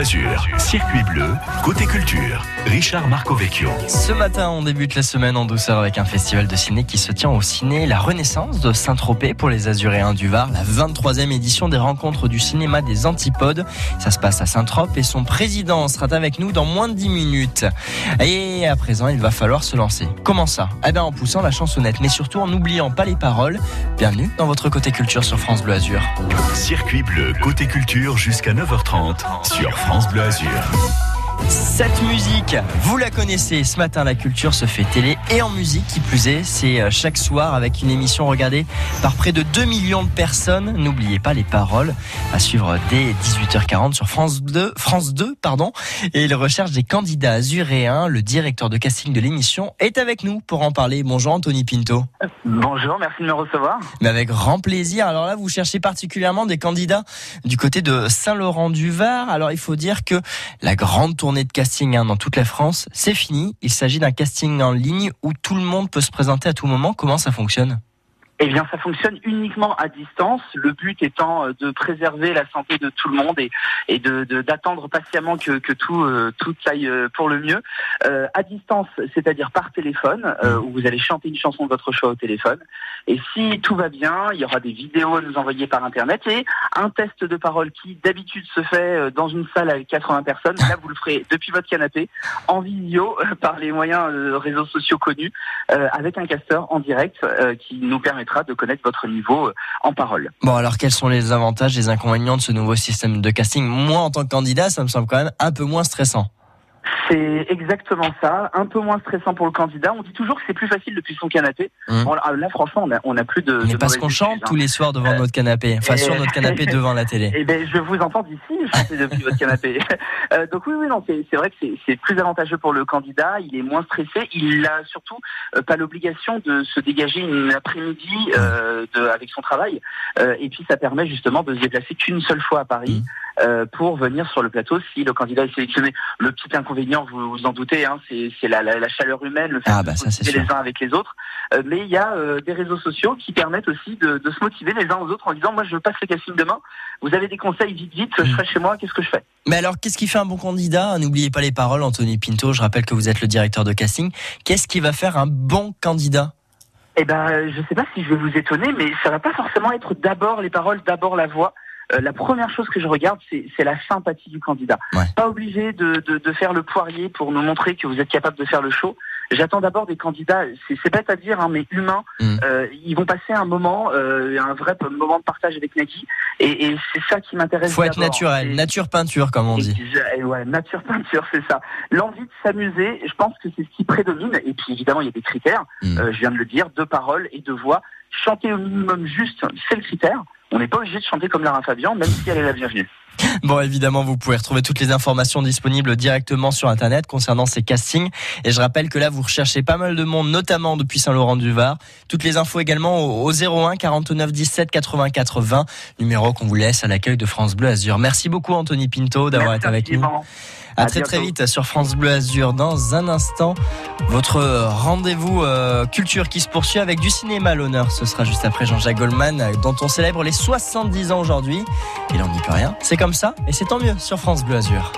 Azur, circuit bleu, côté culture, Richard Marcovecchio. Ce matin, on débute la semaine en douceur avec un festival de ciné qui se tient au ciné La Renaissance de Saint-Tropez pour les Azuréens du Var, la 23e édition des rencontres du cinéma des Antipodes. Ça se passe à Saint-Tropez et son président sera avec nous dans moins de 10 minutes. Et à présent, il va falloir se lancer. Comment ça? Eh bien en poussant la chansonnette, mais surtout en n'oubliant pas les paroles. Bienvenue dans votre côté culture sur France Bleu Azur. Circuit bleu, côté culture jusqu'à 9h30 sur France Bleu Azur. Cette musique, vous la connaissez. Ce matin, la culture se fait télé et en musique. Qui plus est, c'est euh, chaque soir avec une émission regardée par près de 2 millions de personnes. N'oubliez pas les paroles à suivre dès 18h40 sur France 2, France 2, pardon. Et il recherche des candidats azuréens. Le directeur de casting de l'émission est avec nous pour en parler. Bonjour Anthony Pinto. Bonjour, merci de me recevoir. Mais avec grand plaisir. Alors là, vous cherchez particulièrement des candidats du côté de Saint-Laurent-du-Var. Alors il faut dire que la grande tournée de casting hein, dans toute la France, c'est fini. Il s'agit d'un casting en ligne où tout le monde peut se présenter à tout moment. Comment ça fonctionne? Eh bien, ça fonctionne uniquement à distance. Le but étant euh, de préserver la santé de tout le monde et, et de d'attendre patiemment que, que tout euh, tout aille euh, pour le mieux. Euh, à distance, c'est-à-dire par téléphone, euh, où vous allez chanter une chanson de votre choix au téléphone. Et si tout va bien, il y aura des vidéos à nous envoyer par internet et un test de parole qui d'habitude se fait dans une salle avec 80 personnes. Là, vous le ferez depuis votre canapé, en visio, par les moyens de réseaux sociaux connus, avec un casteur en direct qui nous permet de connaître votre niveau euh, en parole. Bon, alors quels sont les avantages les inconvénients de ce nouveau système de casting? Moi, en tant que candidat, ça me semble quand même un peu moins stressant. C'est exactement ça, un peu moins stressant pour le candidat. On dit toujours que c'est plus facile depuis son canapé. Mmh. Bon, là, franchement, on a, on a plus de. Mais parce qu'on chante tous les soirs devant euh, notre canapé, enfin sur notre canapé devant la télé. Eh ben, je vous entends d'ici chanter depuis votre canapé. Euh, donc oui, oui, non, c'est vrai que c'est plus avantageux pour le candidat. Il est moins stressé. Il a surtout euh, pas l'obligation de se dégager une après-midi euh, avec son travail. Euh, et puis ça permet justement de se déplacer qu'une seule fois à Paris. Mmh. Euh, pour venir sur le plateau si le candidat est sélectionné. Le petit inconvénient, vous vous en doutez, hein, c'est la, la, la, chaleur humaine, le fait ah, de bah, se motiver les uns avec les autres. Euh, mais il y a euh, des réseaux sociaux qui permettent aussi de, de, se motiver les uns aux autres en disant moi je passe le casting demain. Vous avez des conseils vite vite, je serai chez moi, qu'est-ce que je fais? Mais alors qu'est-ce qui fait un bon candidat? N'oubliez pas les paroles, Anthony Pinto. Je rappelle que vous êtes le directeur de casting. Qu'est-ce qui va faire un bon candidat? Eh ben, je sais pas si je vais vous étonner, mais ça va pas forcément être d'abord les paroles, d'abord la voix. Euh, la première chose que je regarde, c'est la sympathie du candidat. Ouais. Pas obligé de, de, de, faire le poirier pour nous montrer que vous êtes capable de faire le show. J'attends d'abord des candidats, c'est bête à dire, hein, mais humains. Mm. Euh, ils vont passer un moment, euh, un vrai moment de partage avec Nagui, et, et c'est ça qui m'intéresse. Faut être naturel, nature peinture comme on dit. Et ouais, nature peinture, c'est ça. L'envie de s'amuser, je pense que c'est ce qui prédomine. Et puis évidemment, il y a des critères. Mm. Euh, je viens de le dire, de paroles et de voix. Chanter au minimum juste, c'est le critère. On n'est pas obligé de chanter comme Lara Fabian, même si elle est la bienvenue. Bon, évidemment, vous pouvez retrouver toutes les informations disponibles directement sur Internet concernant ces castings. Et je rappelle que là, vous recherchez pas mal de monde, notamment depuis Saint-Laurent-du-Var. Toutes les infos également au 01 49 17 84 20, numéro qu'on vous laisse à l'accueil de France Bleu Azur. Merci beaucoup, Anthony Pinto, d'avoir été avec nous. À, très très vite sur France Bleu Azur. Dans un instant, votre rendez-vous euh, culture qui se poursuit avec du cinéma à l'honneur. Ce sera juste après Jean-Jacques Goldman, dont on célèbre les 70 ans aujourd'hui. Et là, on n'y peut rien. C'est comme ça, et c'est tant mieux sur France Bleu Azur.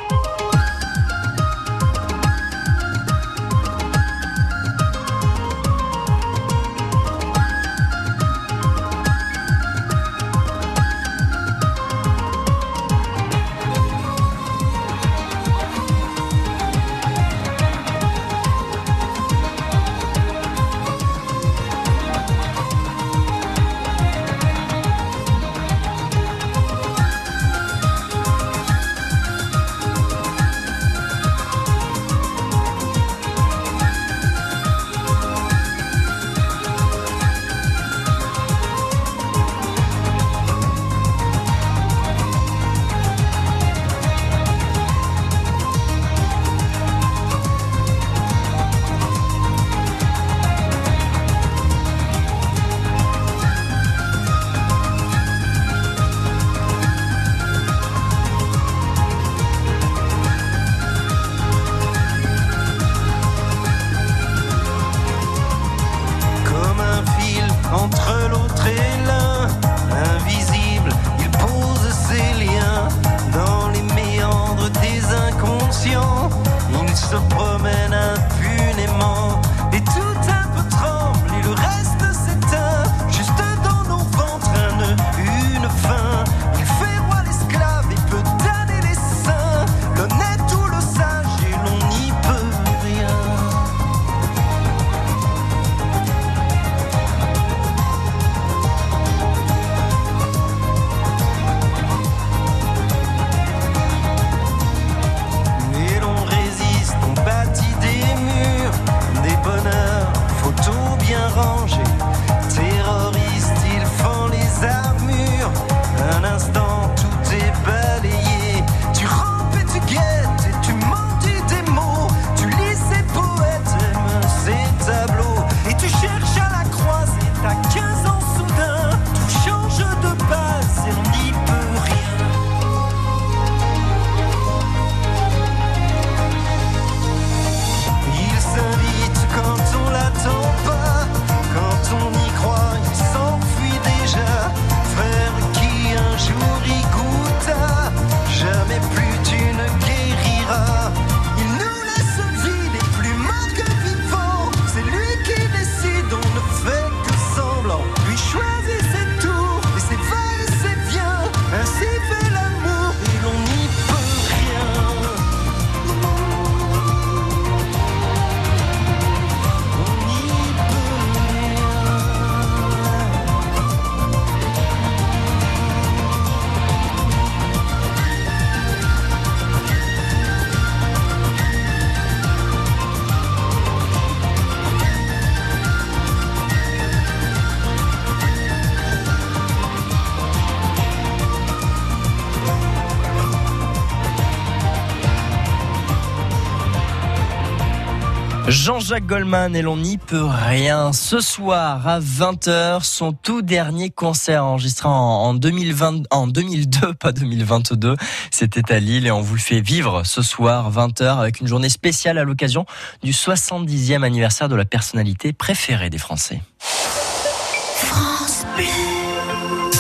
Jean-Jacques Goldman et l'on n'y peut rien. Ce soir à 20h, son tout dernier concert enregistré en, en 2020, en 2002, pas 2022. C'était à Lille et on vous le fait vivre ce soir 20h avec une journée spéciale à l'occasion du 70e anniversaire de la personnalité préférée des Français.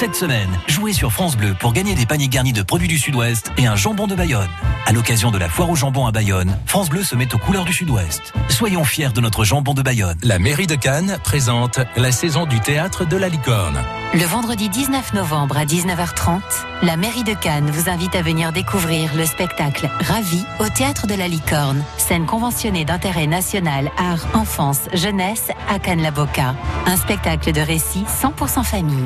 Cette semaine, jouez sur France Bleu pour gagner des paniers garnis de produits du Sud-Ouest et un jambon de Bayonne. À l'occasion de la foire au jambon à Bayonne, France Bleu se met aux couleurs du Sud-Ouest. Soyons fiers de notre jambon de Bayonne. La mairie de Cannes présente la saison du théâtre de la licorne. Le vendredi 19 novembre à 19h30, la mairie de Cannes vous invite à venir découvrir le spectacle Ravi au théâtre de la Licorne, scène conventionnée d'intérêt national art, enfance, jeunesse à Cannes-la-Boca. Un spectacle de récit 100% famille.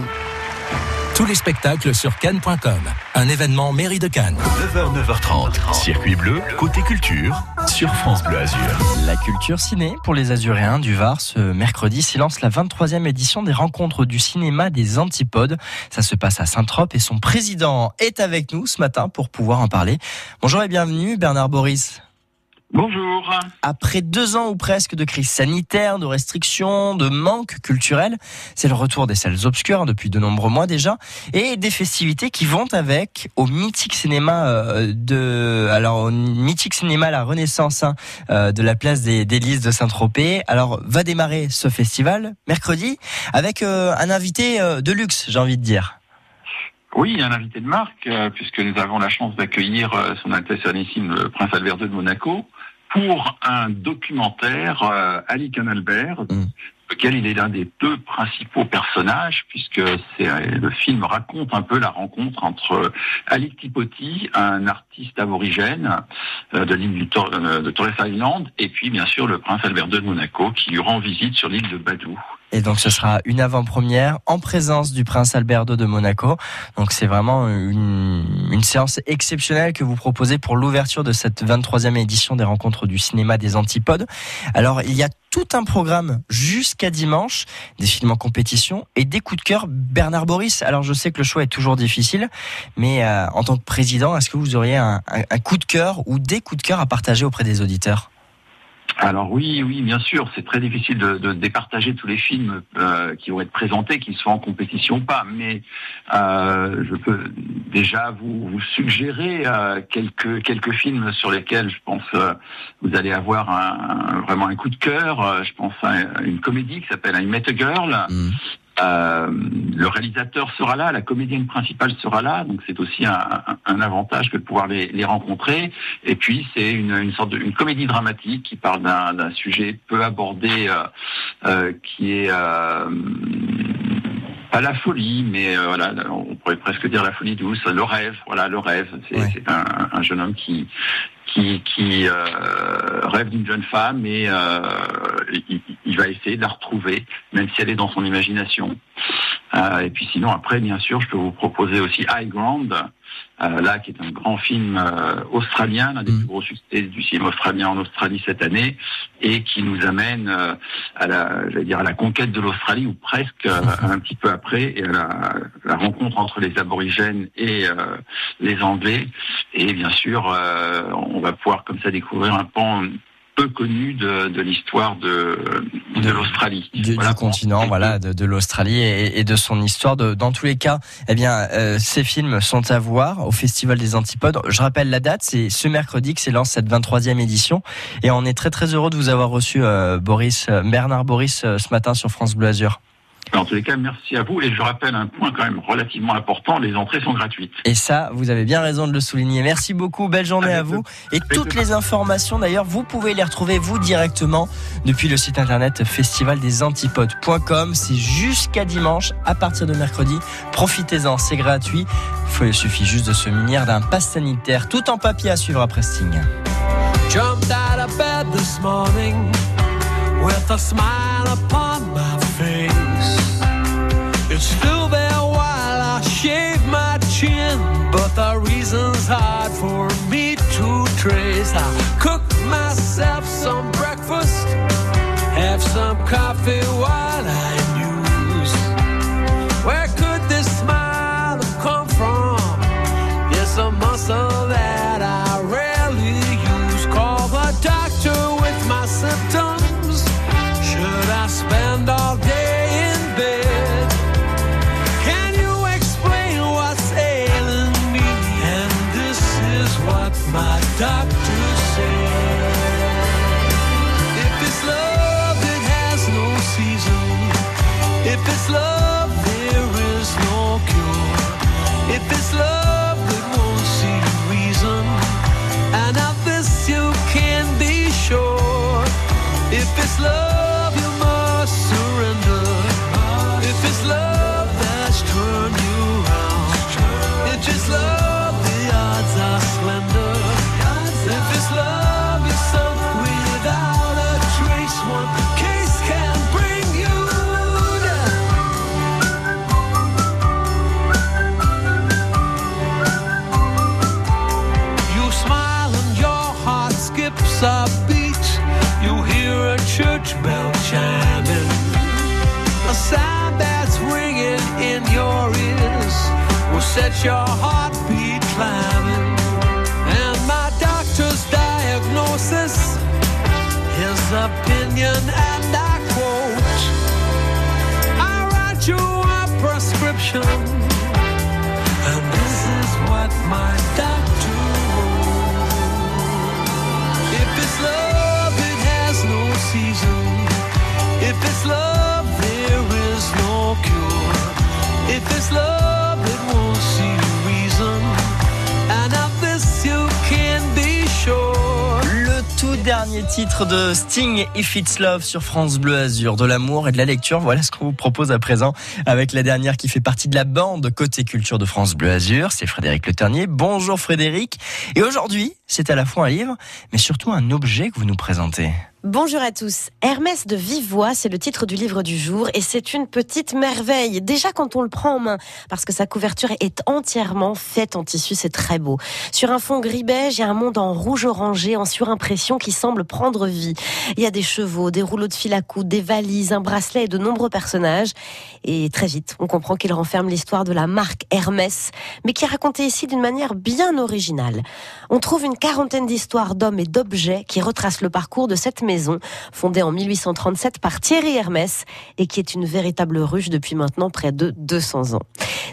Tous les spectacles sur cannes.com. Un événement mairie de Cannes. 9h, 9h30. Circuit bleu, côté culture, sur France Bleu Azur. La culture ciné pour les Azuréens du Var ce mercredi s'y lance la 23e édition des rencontres du cinéma des Antipodes. Ça se passe à Saint-Trope et son président est avec nous ce matin pour pouvoir en parler. Bonjour et bienvenue Bernard Boris. Bonjour. Après deux ans ou presque de crise sanitaire, de restrictions, de manque culturel, c'est le retour des salles obscures hein, depuis de nombreux mois déjà, et des festivités qui vont avec au mythique cinéma euh, de, alors mythique cinéma La Renaissance hein, euh, de la place des, Lys de Saint-Tropez. Alors va démarrer ce festival mercredi avec euh, un invité de luxe, j'ai envie de dire. Oui, un invité de marque, euh, puisque nous avons la chance d'accueillir euh, son Altesse Sérénissime, le Prince Albert II de Monaco, pour un documentaire euh, Ali Canalbert, Mm. lequel il est l'un des deux principaux personnages, puisque c'est le film raconte un peu la rencontre entre Ali Tipoti, un artiste aborigène euh, de l'île de Torres Island, et puis bien sûr le Prince Albert II de Monaco, qui lui rend visite sur l'île de Badou. Et donc ce sera une avant-première en présence du prince Albert II de Monaco. Donc c'est vraiment une, séance exceptionnelle que vous proposez pour l'ouverture de cette 23e édition des rencontres du cinéma des Antipodes. Alors il y a tout un programme jusqu'à dimanche, des films en compétition et des coups de cœur. Bernard Boris, alors je sais que le choix est toujours difficile, mais euh, en tant que président, est-ce que vous auriez un- un coup de cœur ou des coups de cœur à partager auprès des auditeurs? Alors oui, oui, bien sûr, c'est très difficile de, départager tous les films euh, qui vont être présentés, qu'ils soient en compétition ou pas. Mais euh, je peux déjà vous, suggérer euh, quelques quelques films sur lesquels je pense vous allez avoir vraiment un coup de cœur. Je pense à une comédie qui s'appelle I Met a Girl. Mm. Euh, le réalisateur sera là, la comédienne principale sera là, donc c'est aussi un, un- un avantage que de pouvoir les, les rencontrer. Et puis c'est une, une sorte de une comédie dramatique qui parle d'un sujet peu abordé, euh, euh, qui est euh, pas la folie, mais voilà, on pourrait presque dire la folie douce, le rêve, voilà, le rêve. C'est Ouais. c'est un, un jeune homme qui qui, qui euh, rêve d'une jeune femme et euh, il, va essayer de la retrouver, même si elle est dans son imagination. Euh, et puis sinon, après, bien sûr, je peux vous proposer aussi High Ground, euh, là, qui est un grand film euh, australien, l'un des Mhm. plus gros succès du cinéma australien en Australie cette année, et qui nous amène euh, à la, j'allais dire, à la conquête de l'Australie, ou presque euh, un petit peu après, et à la, la rencontre entre les aborigènes et euh, les Anglais. Et bien sûr, euh, on va pouvoir comme ça découvrir un pan peu connu de, de l'histoire de, de, l'Australie. du, Voilà du pour- continent, voilà, de, de l'Australie et, et de son histoire. De, dans tous les cas, eh bien, euh, ces films sont à voir au Festival des Antipodes. Je rappelle la date, c'est ce mercredi que s'élance cette 23e édition, et on est très très heureux de vous avoir reçu, euh, Boris, euh, Bernard Boris, ce matin sur France Bleu Azur. En tous les cas, merci à vous. Et je rappelle un point quand même relativement important, les entrées sont gratuites. Et ça, vous avez bien raison de le souligner. Merci beaucoup, belle journée Avec à vous. Et toutes le- les informations, d'ailleurs, vous pouvez les retrouver vous directement depuis le site internet festivaldesantipodes.com. C'est jusqu'à dimanche, à partir de mercredi. Profitez-en, c'est gratuit. Il suffit juste de se munir d'un pass sanitaire, tout en papier à suivre après Sting. Jumped out of bed this morning with a smile upon. It's still there while I shave my chin, but the reason's hard for me to trace. I cook myself some your heartbeat climbing. And my doctor's diagnosis, his opinion, dernier titre de Sting, If It's Love sur France Bleu Azur, de l'amour et de la lecture. Voilà ce qu'on vous propose à présent avec la dernière qui fait partie de la bande Côté Culture de France Bleu Azur. C'est Frédéric Le Ternier. Bonjour Frédéric. Et aujourd'hui, c'est à la fois un livre, mais surtout un objet que vous nous présentez. Bonjour à tous. Hermès de vive c'est le titre du livre du jour et c'est une petite merveille. Déjà quand on le prend en main, parce que sa couverture est entièrement faite en tissu, c'est très beau. Sur un fond gris beige, il y a un monde en rouge orangé, en surimpression qui semble prendre vie. Il y a des chevaux, des rouleaux de fil à coude, des valises, un bracelet et de nombreux personnages. Et très vite, on comprend qu'il renferme l'histoire de la marque Hermès, mais qui est racontée ici d'une manière bien originale. On trouve une quarantaine d'histoires d'hommes et d'objets qui retracent le parcours de cette maison fondée en 1837 par Thierry Hermès et qui est une véritable ruche depuis maintenant près de 200 ans.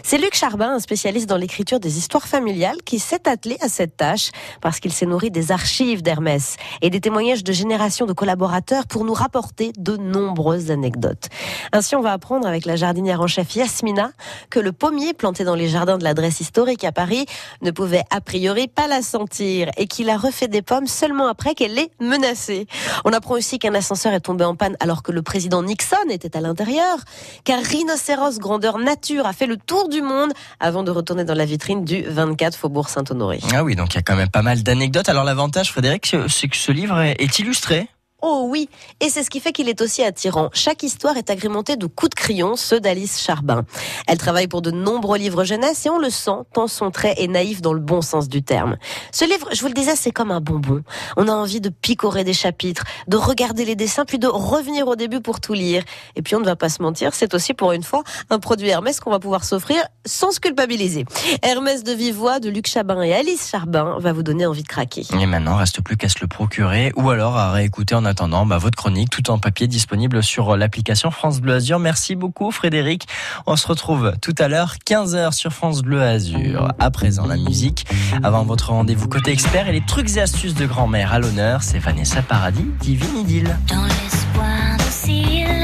C'est Luc Charbin, un spécialiste dans l'écriture des histoires familiales, qui s'est attelé à cette tâche parce qu'il s'est nourri des archives d'Hermès et des témoignages de générations de collaborateurs pour nous rapporter de nombreuses anecdotes. Ainsi, on va apprendre avec la jardinière en chef Yasmina que le pommier planté dans les jardins de l'adresse historique à Paris ne pouvait a priori pas la sentir et qu'il a refait des pommes seulement après qu'elle l'ait menacée. On apprend aussi qu'un ascenseur est tombé en panne alors que le président Nixon était à l'intérieur, qu'un rhinocéros grandeur nature a fait le tour du monde avant de retourner dans la vitrine du 24 Faubourg Saint-Honoré. Ah oui, donc il y a quand même pas mal d'anecdotes. Alors l'avantage, Frédéric, c'est que ce livre est illustré. Oh oui, et c'est ce qui fait qu'il est aussi attirant. Chaque histoire est agrémentée de coups de crayon, ceux d'Alice Charbin. Elle travaille pour de nombreux livres jeunesse et on le sent, tant son trait est naïf dans le bon sens du terme. Ce livre, je vous le disais, c'est comme un bonbon. On a envie de picorer des chapitres, de regarder les dessins, puis de revenir au début pour tout lire. Et puis on ne va pas se mentir, c'est aussi pour une fois un produit Hermès qu'on va pouvoir s'offrir sans se culpabiliser. Hermès de vive voix de Luc Chabin et Alice Charbin va vous donner envie de craquer. Et maintenant, reste plus qu'à se le procurer ou alors à réécouter en attendant bah, votre chronique tout en papier disponible sur l'application France Bleu Azur. Merci beaucoup Frédéric. On se retrouve tout à l'heure 15h sur France Bleu Azur. À présent la musique. Avant votre rendez-vous côté expert et les trucs et astuces de grand-mère à l'honneur, c'est Vanessa Paradis, Divine. Dans l'espoir docile,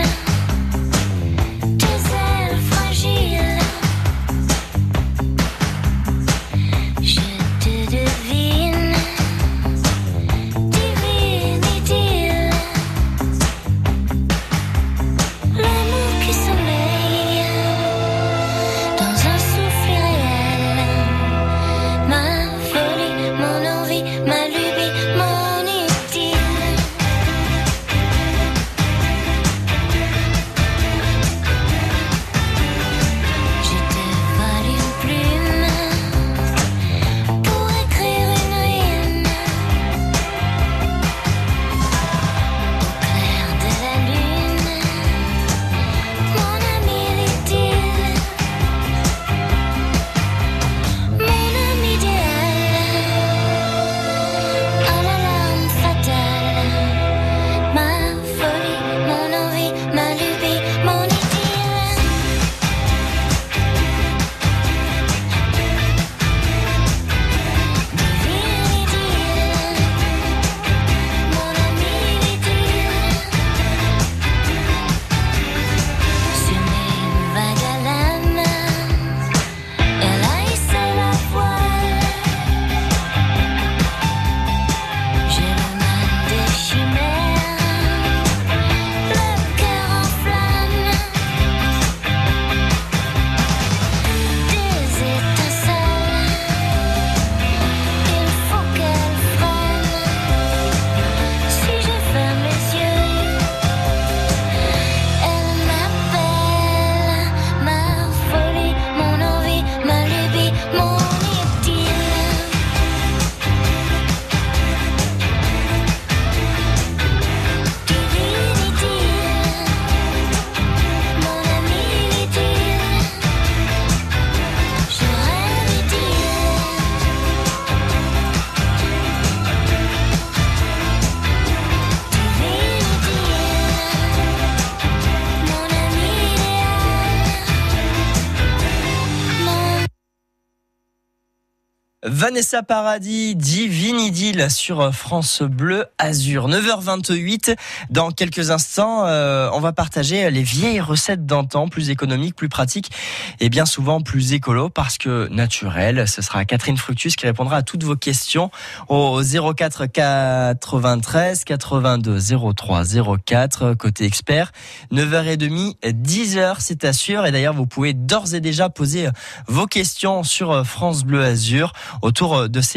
Vanessa Paradis, Divine Idylle sur France Bleu Azur. 9h28. Dans quelques instants, euh, on va partager les vieilles recettes d'antan, plus économiques, plus pratiques et bien souvent plus écolo parce que naturel. Ce sera Catherine Fructus qui répondra à toutes vos questions au 04 93 82 03 04 côté expert. 9h30, 10h, c'est assure. Et d'ailleurs, vous pouvez d'ores et déjà poser vos questions sur France Bleu Azur autour de ces